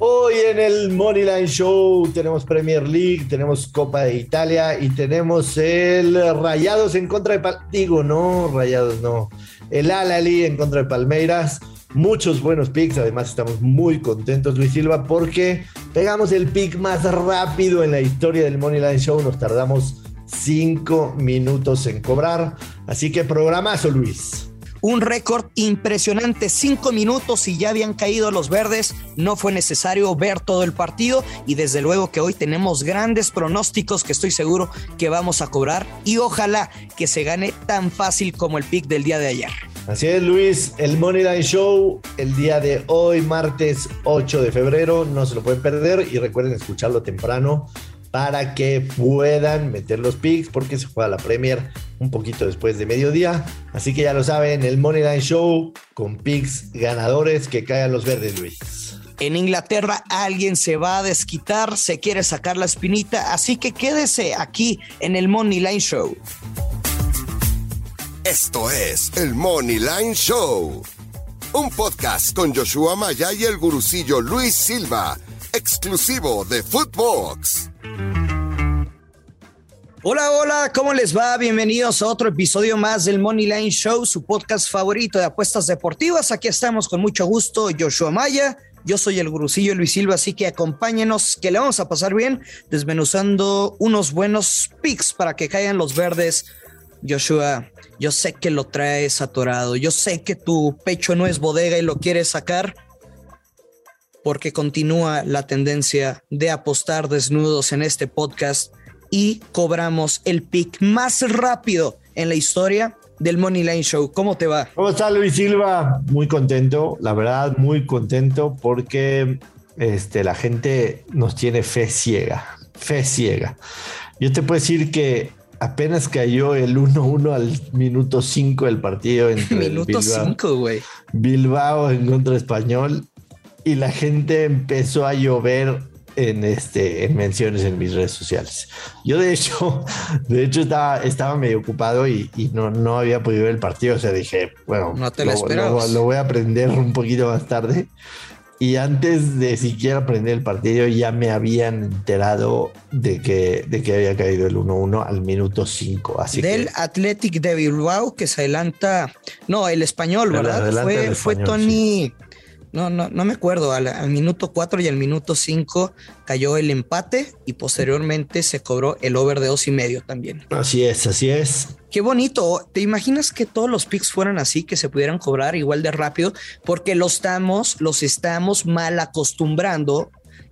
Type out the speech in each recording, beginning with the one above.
Hoy en el Moneyline Show tenemos Premier League, tenemos Copa de Italia y tenemos el Rayados en contra de Pal digo no, Rayados no, el Alali en contra de Palmeiras. Muchos buenos picks, además estamos muy contentos Luis Silva porque pegamos el pick más rápido en la historia del Moneyline Show, nos tardamos cinco minutos en cobrar, así que programazo Luis. Un récord impresionante, cinco minutos y ya habían caído los verdes. No fue necesario ver todo el partido y desde luego que hoy tenemos grandes pronósticos que estoy seguro que vamos a cobrar y ojalá que se gane tan fácil como el pick del día de ayer. Así es, Luis, el Money Line Show el día de hoy, martes 8 de febrero, no se lo pueden perder y recuerden escucharlo temprano para que puedan meter los picks porque se juega la Premier un poquito después de mediodía. Así que ya lo saben, el Money Line Show con picks ganadores que caigan los verdes, Luis. En Inglaterra alguien se va a desquitar, se quiere sacar la espinita, así que quédese aquí en el Money Line Show. Esto es el Money Line Show, un podcast con Joshua Maya y el gurucillo Luis Silva, exclusivo de Footbox. Hola, hola, ¿cómo les va? Bienvenidos a otro episodio más del Money Line Show, su podcast favorito de apuestas deportivas. Aquí estamos con mucho gusto, Joshua Maya. Yo soy el gurucillo Luis Silva, así que acompáñenos, que le vamos a pasar bien desmenuzando unos buenos picks para que caigan los verdes. Joshua, yo sé que lo traes atorado, yo sé que tu pecho no es bodega y lo quieres sacar, porque continúa la tendencia de apostar desnudos en este podcast y cobramos el pick más rápido en la historia del Money Line Show. ¿Cómo te va? ¿Cómo está Luis Silva? Muy contento, la verdad, muy contento porque este, la gente nos tiene fe ciega, fe ciega. Yo te puedo decir que apenas cayó el 1-1 al minuto 5 del partido. Entre minuto 5, güey. Bilbao en contra español y la gente empezó a llover en, este, en menciones en mis redes sociales. Yo de hecho, de hecho estaba, estaba medio ocupado y, no, no había podido ver el partido. O sea, dije, bueno, no te lo, lo, voy a aprender un poquito más tarde. Y antes de siquiera aprender el partido, ya me habían enterado de que, de que había caído el 1-1 al minuto 5. Así Del Athletic de Bilbao que se adelanta. No, el español, ¿verdad? Fue, fue Tony. No, no, no me acuerdo. Al, minuto 4 y al minuto 5 cayó el empate y posteriormente se cobró el over de dos y medio también. Así es, así es. Qué bonito. ¿Te imaginas que todos los picks fueran así, que se pudieran cobrar igual de rápido? Porque los estamos, los estamos mal acostumbrando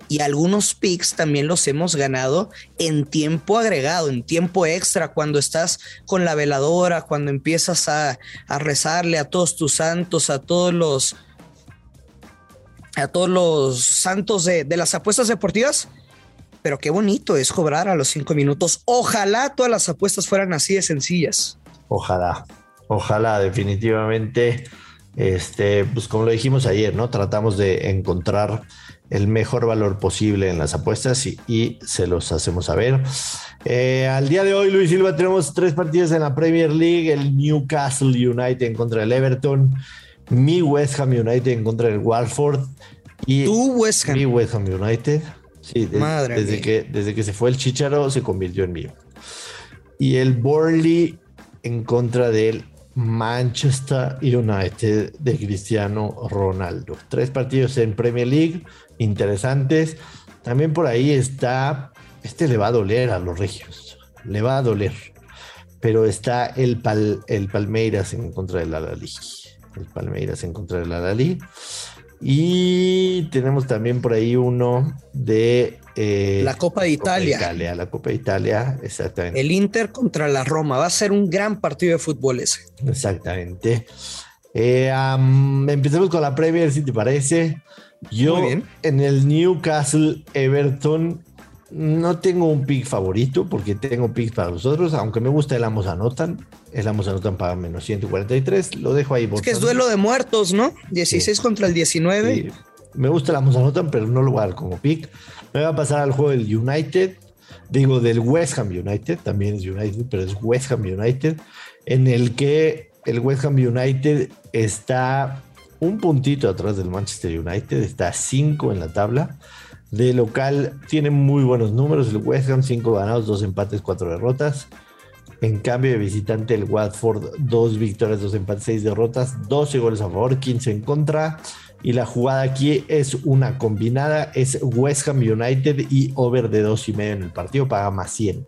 y algunos picks también los hemos ganado en tiempo agregado, en tiempo extra, cuando estás con la veladora, cuando empiezas a, a rezarle a todos tus santos, a todos los a todos los santos de, las apuestas deportivas. Pero qué bonito es cobrar a los cinco minutos. Ojalá todas las apuestas fueran así de sencillas. Ojalá, ojalá, definitivamente. Este, pues como lo dijimos ayer, ¿no? Tratamos de encontrar el mejor valor posible en las apuestas y, se los hacemos saber. Eh, al día de hoy, Luis Silva, tenemos tres partidos en la Premier League: el Newcastle United en contra del Everton, mi West Ham United en contra del Watford. Y ¿Tu West Ham? Mi West Ham United. Sí, desde, que, desde que se fue el Chicharo se convirtió en mío. Y el Burnley en contra del Manchester United de Cristiano Ronaldo. Tres partidos en Premier League interesantes. También por ahí está, este le va a doler a los regios, le va a doler. Pero está el, el Palmeiras en contra del Alali el Palmeiras en contra del Alali. Y tenemos también por ahí uno de eh, la Copa de Italia. La Copa de Italia, exactamente. El Inter contra la Roma. Va a ser un gran partido de fútbol ese. Exactamente. Eh, empecemos con la Premier, si te parece. Yo en el Newcastle Everton no tengo un pick favorito porque tengo picks para los otros, aunque me gusta el ambos anotan. El ambos anotan para menos 143. Lo dejo ahí. Es que es duelo de muertos, ¿no? 16 contra el 19. Me gusta el ambos anotan, pero no lo voy a dar como pick. Me va a pasar al juego del United. Digo, del West Ham United. También es United, pero es West Ham United. En el que el West Ham United está un puntito atrás del Manchester United, está 5 en la tabla. De local tiene muy buenos números. El West Ham 5 ganados, 2 empates, 4 derrotas. En cambio de visitante el Watford 2 victorias, 2 empates, 6 derrotas, 12 goles a favor, 15 en contra. Y la jugada aquí es una combinada, es West Ham United y over de 2 y medio en el partido, paga más 100.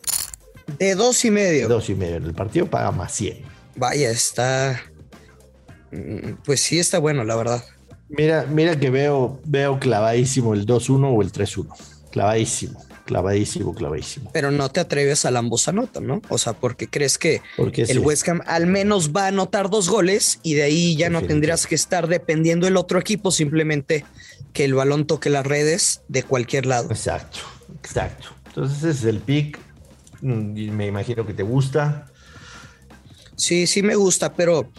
De 2 y medio. 2 y medio en el partido, paga más 100. Vaya, está... Mm, pues sí está bueno, la verdad. Mira, mira que veo, veo clavadísimo el 2-1 o el 3-1. Clavadísimo, clavadísimo, clavadísimo. Pero no te atreves a la ambos anotan, ¿no? O sea, porque crees que el West Ham al menos va a anotar dos goles y de ahí ya no tendrías que estar dependiendo del otro equipo, simplemente que el balón toque las redes de cualquier lado. Exacto, exacto. Entonces ese es el pick. Mm, me imagino que te gusta. Sí, sí me gusta, pero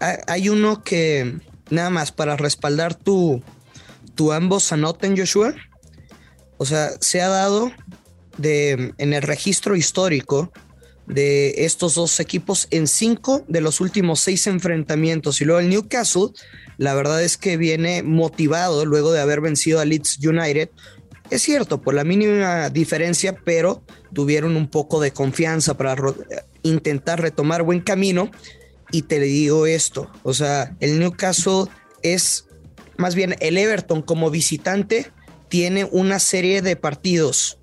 hay uno que nada más para respaldar tu, tu ambos anoten, Joshua. O sea, se ha dado de, en el registro histórico de estos dos equipos en cinco de los últimos seis enfrentamientos. Y luego el Newcastle, la verdad es que viene motivado luego de haber vencido a Leeds United. Es cierto, por la mínima diferencia, pero tuvieron un poco de confianza para intentar retomar buen camino y te digo esto, o sea, el Newcastle es más bien el Everton como visitante tiene una serie de partidos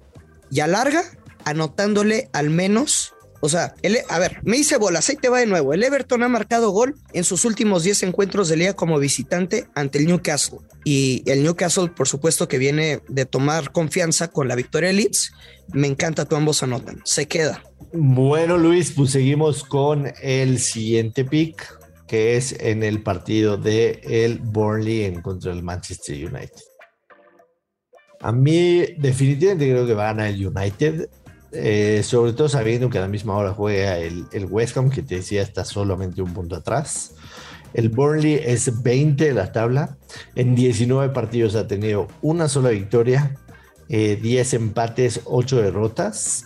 ya larga, anotándole al menos o sea, a ver, me hice bolas, ahí te va de nuevo. El Everton ha marcado gol en sus últimos 10 encuentros de liga como visitante ante el Newcastle. Y el Newcastle, por supuesto, que viene de tomar confianza con la victoria de Leeds. Me encanta tu ambos anotan. Se queda. Bueno, Luis, pues seguimos con el siguiente pick, que es en el partido de el Burnley en contra del Manchester United. A mí definitivamente creo que va a ganar el United. Eh, sobre todo sabiendo que a la misma hora juega el, West Ham, que te decía está solamente un punto atrás. El Burnley es 20 de la tabla. En 19 partidos ha tenido una sola victoria, 10 eh, empates, 8 derrotas.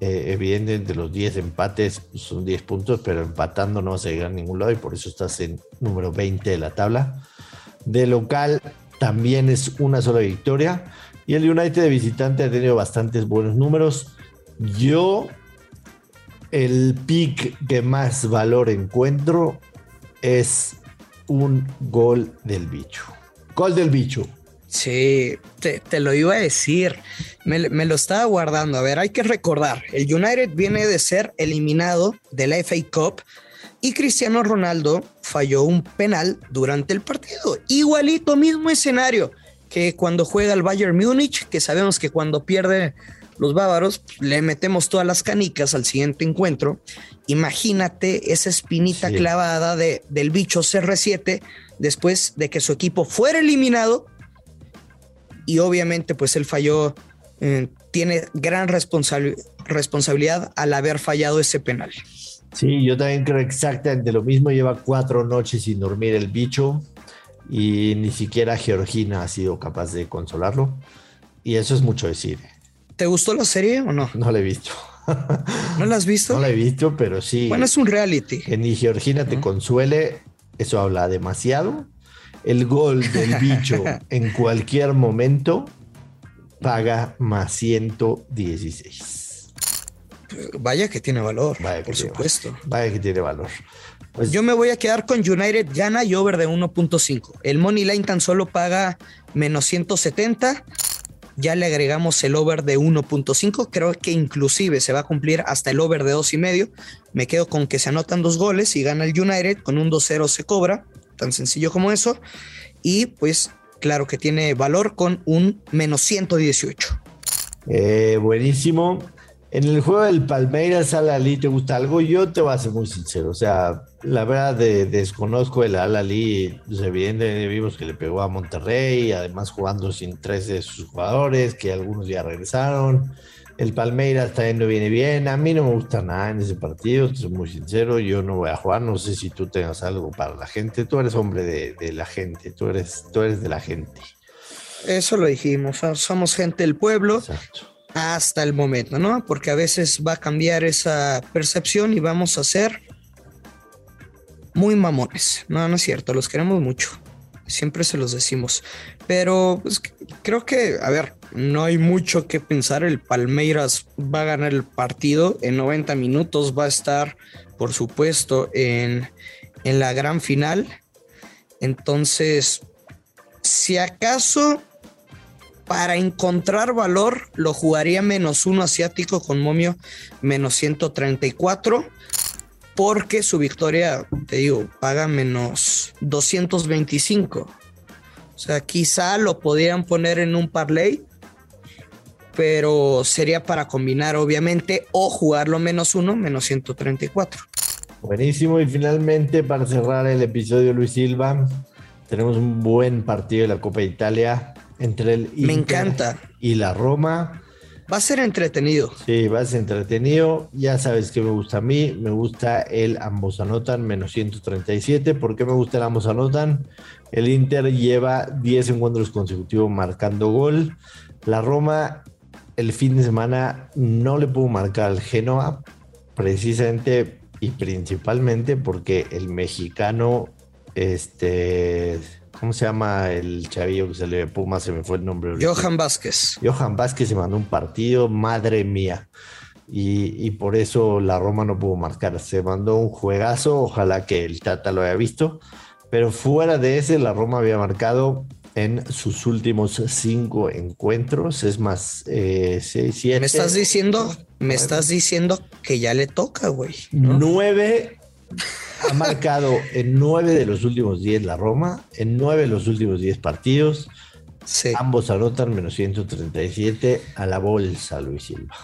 Eh, evidentemente los 10 empates son 10 puntos, pero empatando no vas a llegar a ningún lado y por eso estás en número 20 de la tabla. De local también es una sola victoria. Y el United de visitante ha tenido bastantes buenos números. Yo, el pick que más valor encuentro es un gol del bicho. Gol del bicho. Sí, te, lo iba a decir. Me, lo estaba guardando. A ver, hay que recordar, el United viene de ser eliminado de la FA Cup y Cristiano Ronaldo falló un penal durante el partido. Igualito, mismo escenario que cuando juega el Bayern Múnich, que sabemos que cuando pierde los bávaros, le metemos todas las canicas al siguiente encuentro. Imagínate esa espinita clavada de, del bicho CR7 después de que su equipo fuera eliminado. Y obviamente, pues él falló, eh, tiene gran responsabilidad al haber fallado ese penal. Sí, yo también creo exactamente lo mismo. Lleva cuatro noches sin dormir el bicho y ni siquiera Georgina ha sido capaz de consolarlo. Y eso es mucho decir. ¿Te gustó la serie o no? No la he visto. ¿No la has visto? No la he visto, pero sí. Bueno, es un reality. Que ni Georgina te consuele, eso habla demasiado. El gol del bicho en cualquier momento paga más 116. Vaya que tiene valor, por supuesto. Vaya que tiene valor. Pues Yo me voy a quedar con United gana y over de 1.5. El Money Line tan solo paga menos 170 ya le agregamos el over de 1.5. Creo que inclusive se va a cumplir hasta el over de 2.5. Me quedo con que se anotan dos goles y gana el United. Con un 2-0 se cobra. Tan sencillo como eso. Y pues claro que tiene valor con un menos 118. Eh, buenísimo. En el juego del Palmeiras Al-Ali, ¿te gusta algo? Yo te voy a ser muy sincero. O sea, la verdad desconozco el Al-Ali. Pues, evidentemente vimos que le pegó a Monterrey, además jugando sin tres de sus jugadores, que algunos ya regresaron. El Palmeiras también no viene bien. A mí no me gusta nada en ese partido, soy muy sincero. Yo no voy a jugar. No sé si tú tengas algo para la gente. Tú eres hombre de, de la gente. Tú eres, tú eres de la gente. Eso lo dijimos. Somos gente del pueblo. Exacto hasta el momento, ¿no? Porque a veces va a cambiar esa percepción y vamos a ser muy mamones. No, no es cierto, los queremos mucho. siempre se los decimos. Pero pues, creo que, a ver, no hay mucho que pensar. El Palmeiras va a ganar el partido en 90 minutos, va a estar, por supuesto, en, en la gran final. Entonces, si acaso para encontrar valor, lo jugaría menos uno asiático con momio menos 134 porque su victoria, te digo, paga menos 225. O sea, quizá lo podrían poner en un parlay, pero sería para combinar, obviamente, o jugarlo menos uno, menos 134. Buenísimo. Y finalmente, para cerrar el episodio, Luis Silva, tenemos un buen partido de la Copa de Italia entre el Me encanta. y la Roma. Va a ser entretenido. Sí, va a ser entretenido. Ya sabes que me gusta a mí. Me gusta el ambos anotan menos 137. ¿Por qué me gusta el ambos anotan? El Inter lleva 10 encuentros consecutivos marcando gol. La Roma el fin de semana no le pudo marcar al Genoa precisamente y principalmente porque el mexicano este ¿Cómo se llama el chavillo que se le Puma? Se me fue el nombre. Johan Vázquez. Johan Vázquez se mandó un partido, madre mía. Y, por eso la Roma no pudo marcar. Se mandó un juegazo, ojalá que el Tata lo haya visto. Pero fuera de ese, la Roma había marcado en sus últimos cinco encuentros. Es más, eh, seis, siete. Me estás diciendo, me estás diciendo que ya le toca, güey. Nueve ha marcado en nueve de los últimos diez la Roma, en nueve de los últimos diez partidos. Ambos anotan menos 137 a la bolsa, Luis Silva.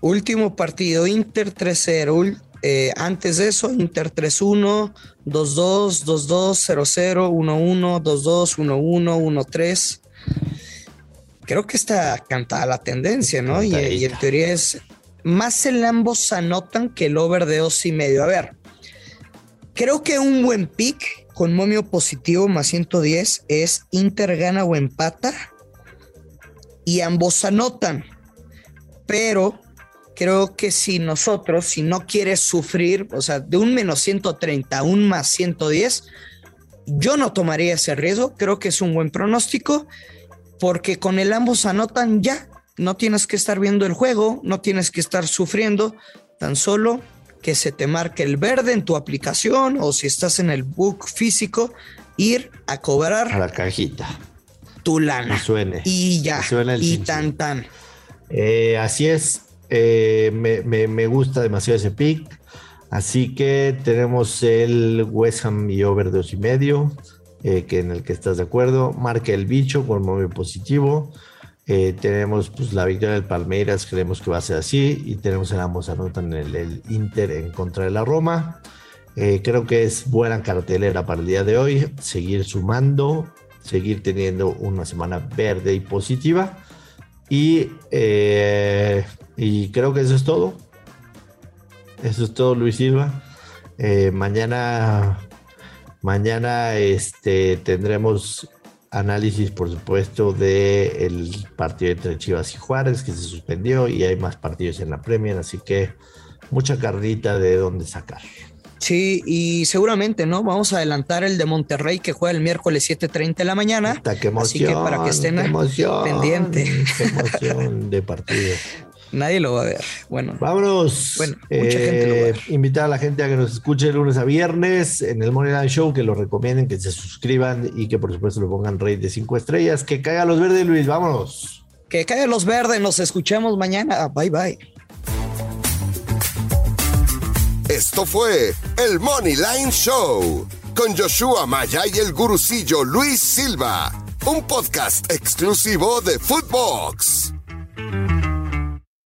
Último partido, Inter 3-0. Eh, antes de eso, Inter 3-1, 2-2, 2-2, 0-0, 1-1, 2-2, 1-1, 1-3. Creo que está cantada la tendencia, ¿no? Y, y, en teoría es más el ambos anotan que el over de dos y medio. A ver, Creo que un buen pick con momio positivo más 110 es Inter gana o empata y ambos anotan. Pero creo que si nosotros, si no quieres sufrir, o sea, de un menos 130 a un más 110, yo no tomaría ese riesgo. Creo que es un buen pronóstico porque con el ambos anotan ya. No tienes que estar viendo el juego, no tienes que estar sufriendo, tan solo que se te marque el verde en tu aplicación o si estás en el book físico, ir a cobrar a la cajita tu lana. suene. Y ya. y tan tan. Eh, así es. Eh, me, gusta demasiado ese pick. Así que tenemos el West Ham y over dos y medio, eh, que en el que estás de acuerdo. Marca el bicho con móvil positivo. Eh, tenemos pues, la victoria del Palmeiras, creemos que va a ser así. Y tenemos en ambos anotan el, el Inter en contra de la Roma. Eh, creo que es buena cartelera para el día de hoy. Seguir sumando, seguir teniendo una semana verde y positiva. Y, eh, y creo que eso es todo. Eso es todo, Luis Silva. mañana, mañana este, tendremos análisis, por supuesto, del partido entre Chivas y Juárez, que se suspendió, y hay más partidos en la Premier, así que mucha carnita de dónde sacar. Sí, y seguramente, ¿no? Vamos a adelantar el de Monterrey que juega el miércoles 7:30 de la mañana. así que para que estén pendientes. Emoción de partido. Nadie lo va a ver. Bueno, vámonos. Bueno, mucha gente lo va a ver. Eh, invitar a la gente a que nos escuche lunes a viernes en el Line Show, que lo recomienden, que se suscriban y que por supuesto lo pongan rey de cinco estrellas. Que caiga los verdes, Luis. Vámonos. Que caiga los verdes. Nos escuchamos mañana. Bye bye. Esto fue el Money Line Show con Joshua Maya y el gurucillo Luis Silva, un podcast exclusivo de Footbox.